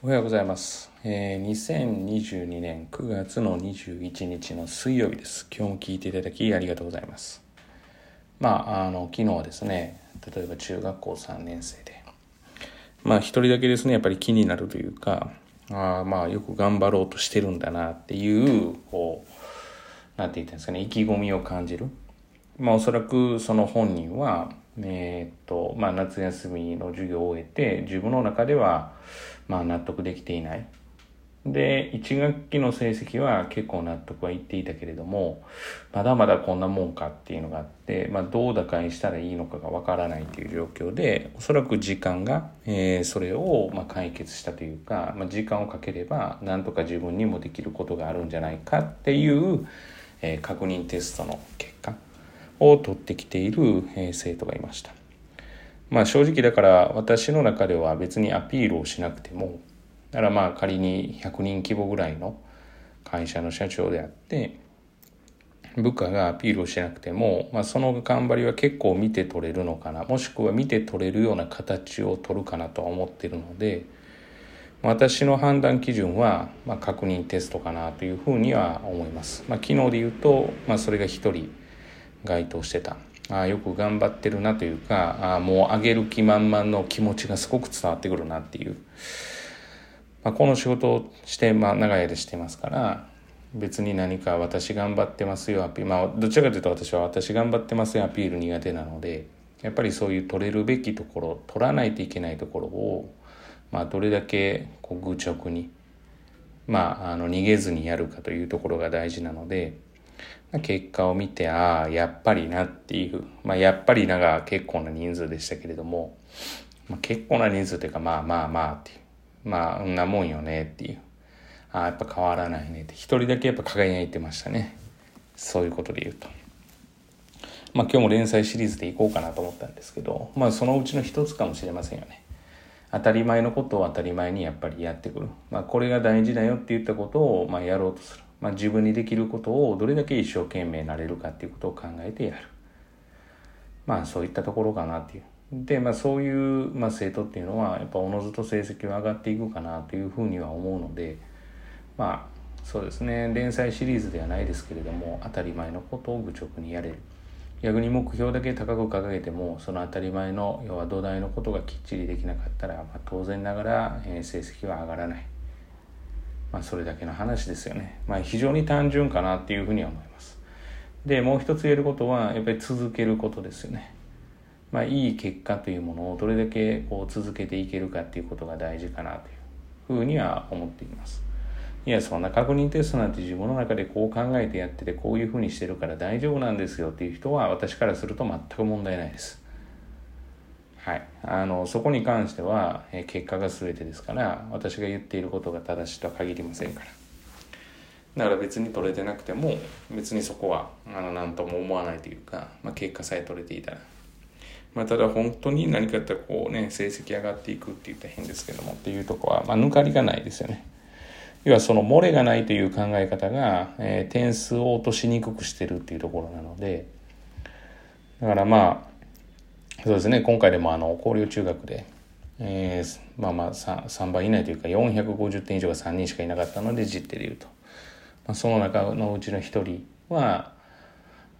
おはようございます。えー、2022年9月の21日の水曜日です。今日も聞いていただきありがとうございます。まあ、あの、昨日はですね、例えば中学校3年生で、まあ一人だけですね、やっぱり気になるというか、あまあよく頑張ろうとしてるんだなっていう、こう、なんて言ったんですかね、意気込みを感じる。まあおそらくその本人は、えっと、まあ夏休みの授業を終えて、自分の中では、まあ納得できていない。で、1学期の成績は結構納得はいっていたけれども、まだまだこんなもんかっていうのがあって、まあどう打開したらいいのかがわからないという状況で、おそらく時間が、えーそれをま解決したというか、まあ時間をかければ、なんとか自分にもできることがあるんじゃないかっていう、えー確認テストの結果を取ってきている、え生徒がいました。まあ正直だから私の中では別にアピールをしなくても、だからまあ仮に100人規模ぐらいの会社の社長であって、部下がアピールをしなくても、まあその頑張りは結構見て取れるのかな、もしくは見て取れるような形を取るかなとは思ってるので、私の判断基準は、まあ、確認テストかなというふうには思います。まあ、昨日で言うと、まあ、それが一人該当してた。ああよく頑張ってるなというか、ああもう上げる気満々の気持ちがすごく伝わってくるなっていう。まあ、この仕事をして、まあ、長い間してますから、別に何か私頑張ってますよアピール、まあ、どちらかというと私は私頑張ってますよアピール苦手なので、やっぱりそういう取れるべきところ、取らないといけないところを、まあ、どれだけこう愚直に、まあ、あの逃げずにやるかというところが大事なので、結果を見て、ああ、やっぱりなっていう、まあ、やっぱりなが結構な人数でしたけれども、まあ、結構な人数というか、まあまあまあっていう、まあ、んなもんよねっていう、ああ、やっぱ変わらないねって、一人だけやっぱ輝いてましたね。そういうことで言うと。まあ今日も連載シリーズでいこうかなと思ったんですけど、まあそのうちの一つかもしれませんよね。当たり前のことを当たり前にやっぱりやってくる。まあこれが大事だよって言ったことをまあやろうとする。まあ自分にできることをどれだけ一生懸命なれるかっていうことを考えてやる。まあそういったところかなっていう。で、まあそういう、まあ、生徒っていうのはやっぱおのずと成績は上がっていくかなというふうには思うので、まあそうですね、連載シリーズではないですけれども、当たり前のことを愚直にやれる。逆に目標だけ高く掲げてもその当たり前の要は土台のことがきっちりできなかったら、まあ、当然ながら、えー成績は上がらない、まあ、それだけの話ですよね、まあ、非常に単純かなっていうふうには思います。でもう一つ言えることはやっぱり続けることですよね。まあいい結果というものをどれだけこう続けていけるかっていうことが大事かなというふうには思っています。いや、そんな確認テストなんて自分の中でこう考えてやってて、こういうふうにしてるから大丈夫なんですよっていう人は、私からすると全く問題ないです。はい。あの、そこに関しては、え結果が全てですから、私が言っていることが正しいとは限りませんから。だから別に取れてなくても、別にそこは、あの、なんとも思わないというか、まあ、結果さえ取れていたら。まあ、ただ本当に何かやったらこうね、成績上がっていくって言ったら変ですけどもっていうとこは、まあ、抜かりがないですよね。要はその漏れがないという考え方が、えー点数を落としにくくしてるっていうところなのでだからまあそうですね。今回でもあの広陵中学で、えーまあまあ 3, 3倍以内というか450点以上が3人しかいなかったので実手でいうと、まあ、その中のうちの1人は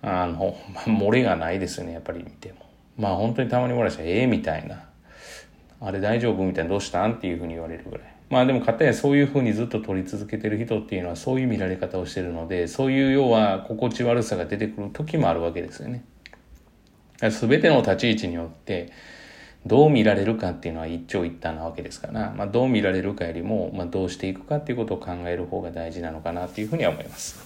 あの、まあ、漏れがないですよねやっぱり見ても。まあ本当にたまに漏らしたらええみたいな。あれ大丈夫みたいなどうしたん？っていうふうに言われるぐらい。まあでもかたやそういうふうにずっと取り続けてる人っていうのはそういう見られ方をしてるので、そういう要は心地悪さが出てくる時もあるわけですよね。すべての立ち位置によってどう見られるかっていうのは一長一短なわけですから、まあどう見られるかよりも、まあどうしていくかっていうことを考える方が大事なのかなっていうふうには思います。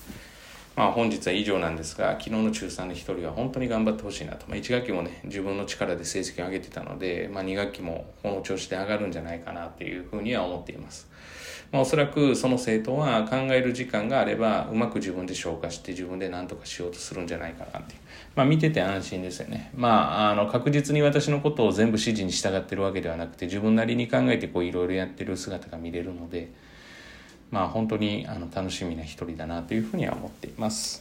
まあ本日は以上なんですが、昨日の中3の一人は本当に頑張ってほしいなと。まあ1学期もね、自分の力で成績を上げてたので、まあ2学期もこの調子で上がるんじゃないかなっていうふうには思っています。まあおそらくその生徒は考える時間があれば、うまく自分で消化して自分で何とかしようとするんじゃないかなっていう。まあ見てて安心ですよね。まああの確実に私のことを全部指示に従ってるわけではなくて、自分なりに考えてこういろいろやってる姿が見れるので、まあ本当にあの楽しみな一人だなというふうには思っています。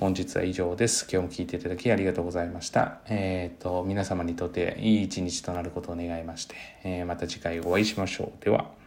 本日は以上です。今日も聞いていただきありがとうございました。えっ、と、皆様にとっていい一日となることを願いまして、えーまた次回お会いしましょう。では。